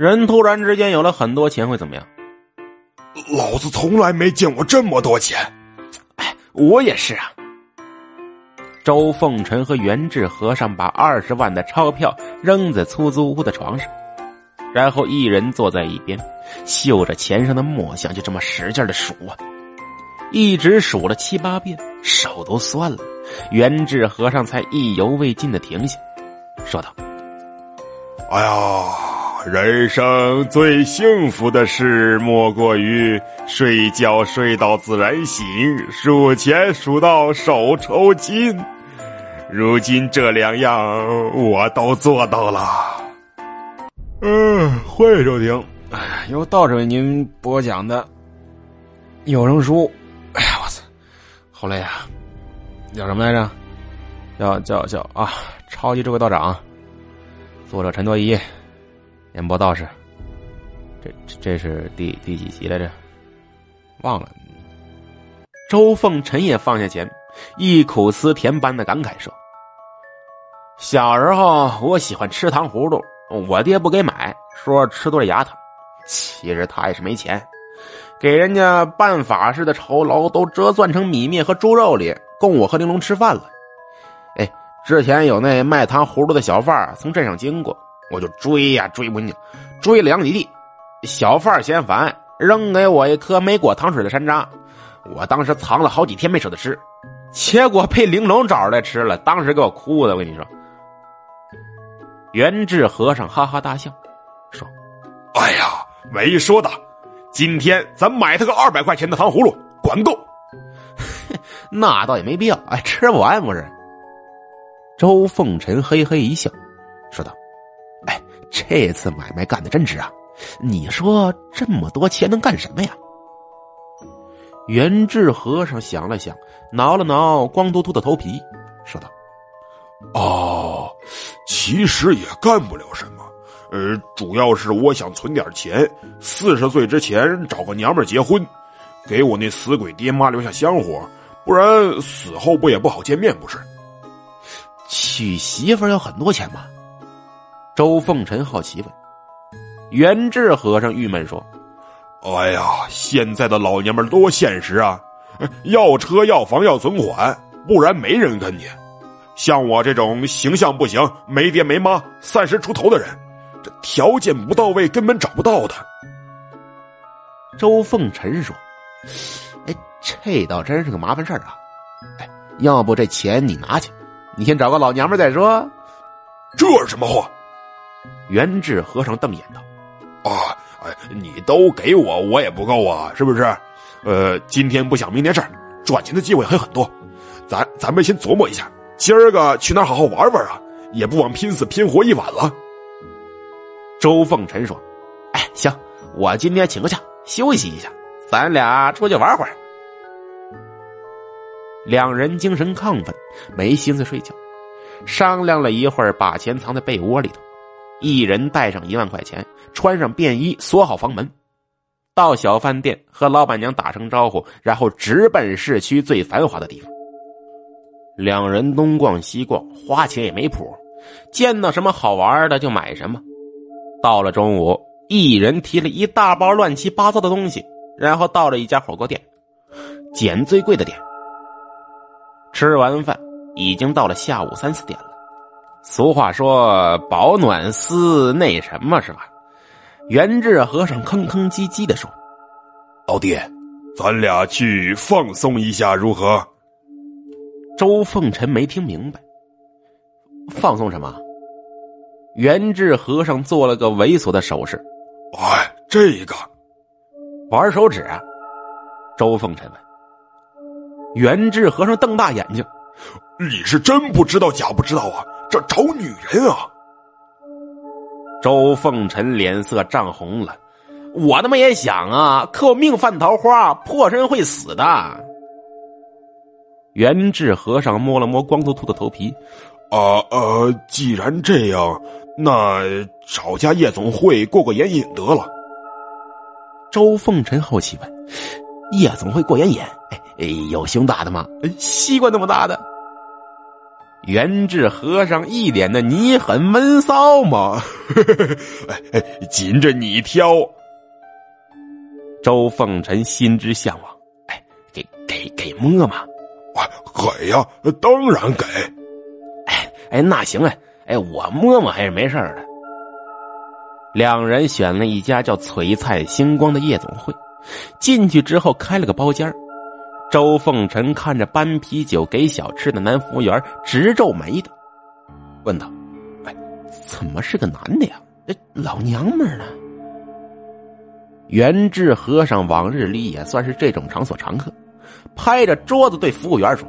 人突然之间有了很多钱会怎么样？老子从来没见过这么多钱。哎，我也是啊。周凤臣和袁志和尚把二十万的钞票扔在出租屋的床上，然后一人坐在一边，嗅着钱上的墨香，就这么使劲的数啊，一直数了七八遍，手都酸了。袁志和尚才意犹未尽的停下，说道：“哎呀，人生最幸福的事，莫过于睡觉睡到自然醒，数钱数到手抽筋。”如今这两样我都做到了。嗯，欢迎收听，由道士为您播讲的有声书。哎呀，我操，好累啊！叫什么来着？叫叫叫啊！超级智慧道长，作者陈多一，演播道士。这这是第第几集来着？忘了。周凤臣也放下钱，忆苦思甜般的感慨说。小时候我喜欢吃糖葫芦，我爹不给买，说吃多了牙疼。其实他也是没钱，给人家办法事的酬劳都折算成米面和猪肉里，供我和玲珑吃饭了。哎，之前有那卖糖葫芦的小贩从镇上经过，我就追呀追不进，追了两里地。小贩嫌烦，扔给我一颗没裹糖水的山楂，我当时藏了好几天没舍得吃，结果被玲珑找出来吃了，当时给我哭的，我跟你说。元智和尚哈哈大笑，说：“哎呀，没说的，今天咱买他个二百块钱的糖葫芦，管够。那倒也没必要，哎，吃不完不是？”周凤臣嘿嘿一笑，说道：“哎，这次买卖干的真值啊！你说这么多钱能干什么呀？”元智和尚想了想，挠了挠光秃秃的头皮，说道：“哦。”其实也干不了什么，呃，主要是我想存点钱，四十岁之前找个娘们结婚，给我那死鬼爹妈留下香火，不然死后不也不好见面不是？娶媳妇要很多钱吗？周凤臣好奇问。元智和尚郁闷说：“哎呀，现在的老娘们多现实啊，要车要房要存款，不然没人跟你。”像我这种形象不行、没爹没妈、三十出头的人，这条件不到位，根本找不到的。周凤臣说：“哎，这倒真是个麻烦事儿啊！哎，要不这钱你拿去，你先找个老娘们再说。”这是什么话？元智和尚瞪眼道：“啊，哎，你都给我，我也不够啊，是不是？呃，今天不想明天事儿，赚钱的机会还有很多，咱咱们先琢磨一下。”今儿个去哪儿好好玩玩啊？也不枉拼死拼活一晚了。周凤臣说：“哎，行，我今天请个假休息一下，咱俩出去玩会儿。”两人精神亢奋，没心思睡觉，商量了一会儿，把钱藏在被窝里头，一人带上一万块钱，穿上便衣，锁好房门，到小饭店和老板娘打声招呼，然后直奔市区最繁华的地方。两人东逛西逛，花钱也没谱，见到什么好玩的就买什么。到了中午，一人提了一大包乱七八糟的东西，然后到了一家火锅店，捡最贵的点。吃完饭，已经到了下午三四点了。俗话说“保暖思那什么”是吧？元智和尚吭吭唧唧的说：“老弟，咱俩去放松一下如何？”周凤臣没听明白，放松什么？元智和尚做了个猥琐的手势。哎，这个玩手指？周凤臣问。元智和尚瞪大眼睛：“你是真不知道假不知道啊？这找女人啊！”周凤臣脸色涨红了。我他妈也想啊，可我命犯桃花，破身会死的。元智和尚摸了摸光秃秃的头皮，啊呃，既然这样，那找家夜总会过过眼瘾得了。周凤臣好奇问：“夜总会过眼瘾？哎哎，有胸大的吗？西瓜那么大的？”元志和尚一脸的你很闷骚吗？哎哎，紧着你挑。周凤臣心之向往，哎，给给给摸嘛！给呀，当然给。哎哎，那行啊，哎，我摸摸还是没事的。两人选了一家叫“璀璨星光”的夜总会，进去之后开了个包间周凤臣看着搬啤酒给小吃的男服务员，直皱眉的，问道：“哎，怎么是个男的呀？这老娘们呢？”元智和尚往日里也算是这种场所常客，拍着桌子对服务员说：“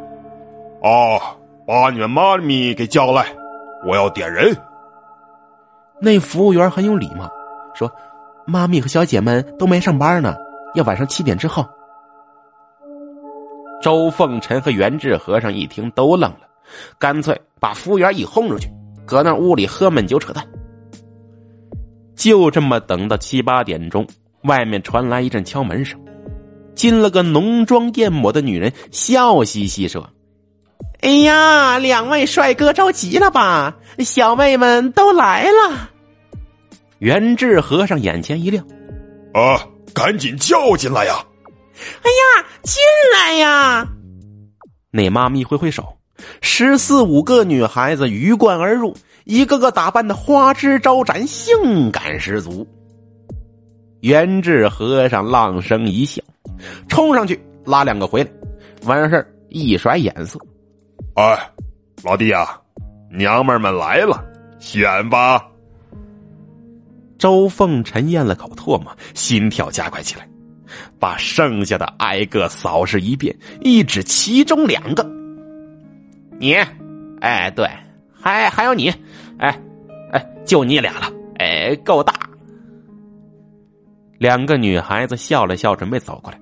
哦，把你们妈咪给叫来，我要点人。”那服务员很有礼貌，说：“妈咪和小姐们都没上班呢，要晚上七点之后。”周凤臣和元智和尚一听都愣了，干脆把服务员一轰出去，搁那屋里喝闷酒扯淡。就这么等到七八点钟。外面传来一阵敲门声，进了个浓妆艳抹的女人，笑嘻嘻说：“哎呀，两位帅哥着急了吧？小妹们都来了。”元智和尚眼前一亮：“啊，赶紧叫进来呀！”“哎呀，进来呀！”那妈咪挥挥手，十四五个女孩子鱼贯而入，一个个打扮的花枝招展，性感十足。元智和尚浪声一笑，冲上去拉两个回来，完事一甩眼色：“哎，老弟呀，娘们们来了，选吧。”周凤臣咽了口唾沫，心跳加快起来，把剩下的挨个扫视一遍，一指其中两个：“你，哎，对，还还有你，哎，哎，就你俩了，哎，够大。”两个女孩子笑了笑，准备走过来，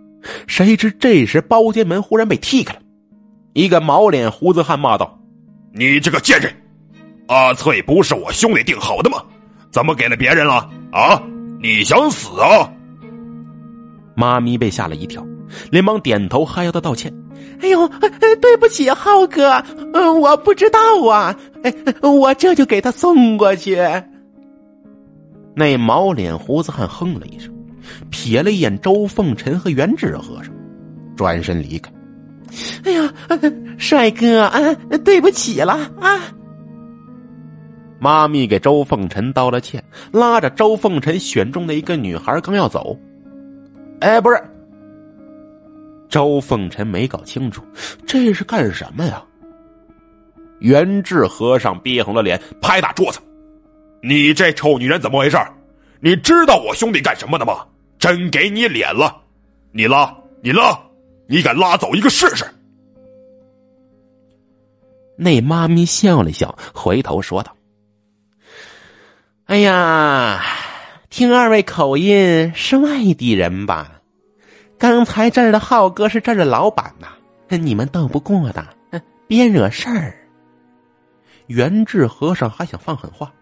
谁知这时包间门忽然被踢开了，一个毛脸胡子汉骂道：“你这个贱人，阿翠不是我兄弟定好的吗？怎么给了别人了？啊，你想死啊？”妈咪被吓了一跳，连忙点头哈腰的道歉：“哎呦，对不起，浩哥，嗯，我不知道啊，哎，我这就给他送过去。”那毛脸胡子汉哼了一声。瞥了一眼周凤臣和元智和尚，转身离开。哎呀，帅哥啊，对不起了啊！妈咪给周凤臣道了歉，拉着周凤臣选中的一个女孩刚要走。哎，不是，周凤臣没搞清楚这是干什么呀？元智和尚憋红了脸，拍打桌子：“你这臭女人怎么回事？你知道我兄弟干什么的吗？”真给你脸了，你拉，你拉，你敢拉走一个试试？那妈咪笑了笑，回头说道：“哎呀，听二位口音是外地人吧？刚才这儿的浩哥是这儿的老板呐，你们斗不过的，别惹事儿。”元智和尚还想放狠话，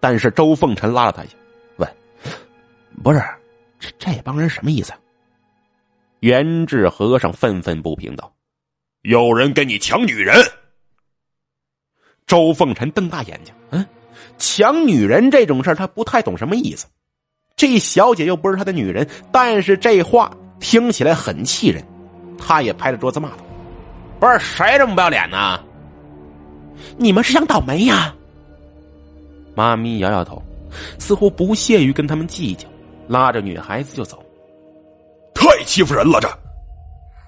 但是周凤臣拉了他一下，问：“不是？”这这帮人什么意思？元智和尚愤愤不平道：“有人跟你抢女人。”周凤臣瞪大眼睛：“嗯，抢女人这种事儿，他不太懂什么意思。这小姐又不是他的女人，但是这话听起来很气人。他也拍着桌子骂道：‘不是谁这么不要脸呢？你们是想倒霉呀？’妈咪摇摇头，似乎不屑于跟他们计较。”拉着女孩子就走，太欺负人了！这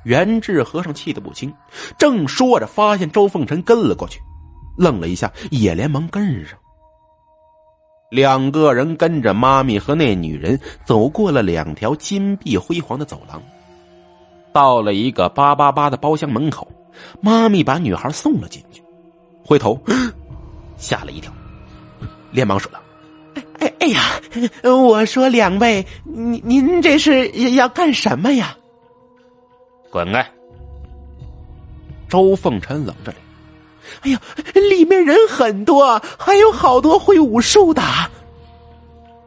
元智和尚气得不轻，正说着，发现周凤臣跟了过去，愣了一下，也连忙跟上。两个人跟着妈咪和那女人走过了两条金碧辉煌的走廊，到了一个八八八的包厢门口，妈咪把女孩送了进去，回头 吓了一跳，连忙说道。哎哎哎呀！我说两位，您您这是要干什么呀？滚开！周凤臣冷着脸。哎呀，里面人很多，还有好多会武术的。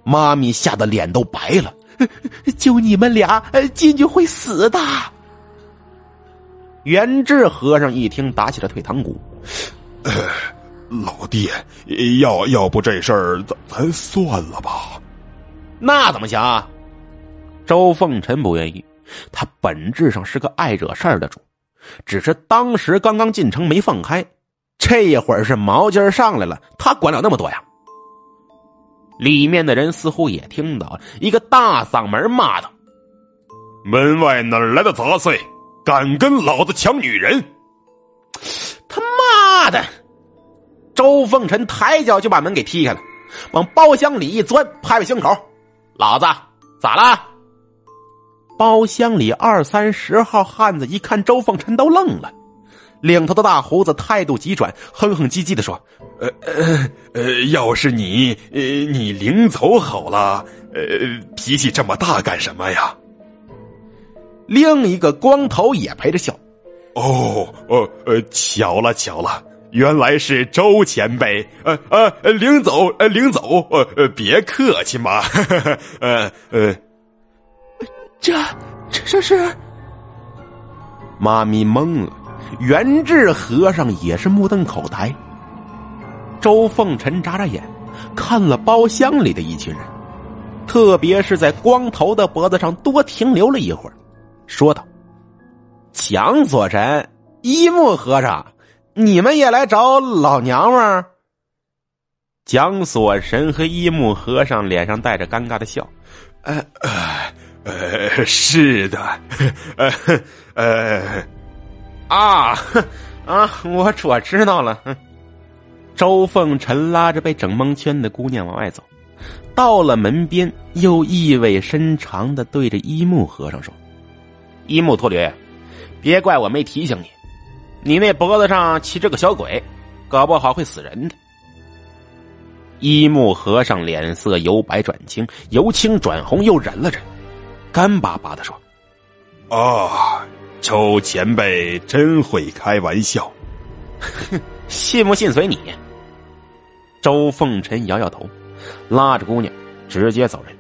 妈咪吓得脸都白了。就你们俩进去会死的。元智和尚一听，打起了退堂鼓。老弟，要要不这事儿咱咱算了吧？那怎么行？啊？周凤臣不愿意，他本质上是个爱惹事儿的主，只是当时刚刚进城没放开，这一会儿是毛尖上来了，他管了那么多呀？里面的人似乎也听到，一个大嗓门骂道：“门外哪来的杂碎，敢跟老子抢女人？” 他妈的！周凤臣抬脚就把门给踢开了，往包厢里一钻，拍拍胸口：“老子咋了？”包厢里二三十号汉子一看周凤臣都愣了，领头的大胡子态度急转，哼哼唧唧的说：“呃呃呃，要是你呃你领走好了，呃脾气这么大干什么呀？”另一个光头也陪着笑：“哦哦呃，巧了巧了。”原来是周前辈，呃呃，领走，呃领走，呃呃，别客气嘛，呃呃，这这这是，妈咪懵了，元智和尚也是目瞪口呆。周凤臣眨眨眼，看了包厢里的一群人，特别是在光头的脖子上多停留了一会儿，说道：“蒋所神，一木和尚。”你们也来找老娘们儿？蒋所神和一木和尚脸上带着尴尬的笑，呃呃呃，是的，呃呃啊 啊，我我知道了。周凤臣拉着被整蒙圈的姑娘往外走，到了门边，又意味深长的对着一木和尚说：“一木秃驴，别怪我没提醒你。”你那脖子上骑着个小鬼，搞不好会死人的。一木和尚脸色由白转青，由青转红，又忍了忍，干巴巴的说：“啊，周前辈真会开玩笑，哼 信不信随你。”周凤臣摇摇头，拉着姑娘直接走人。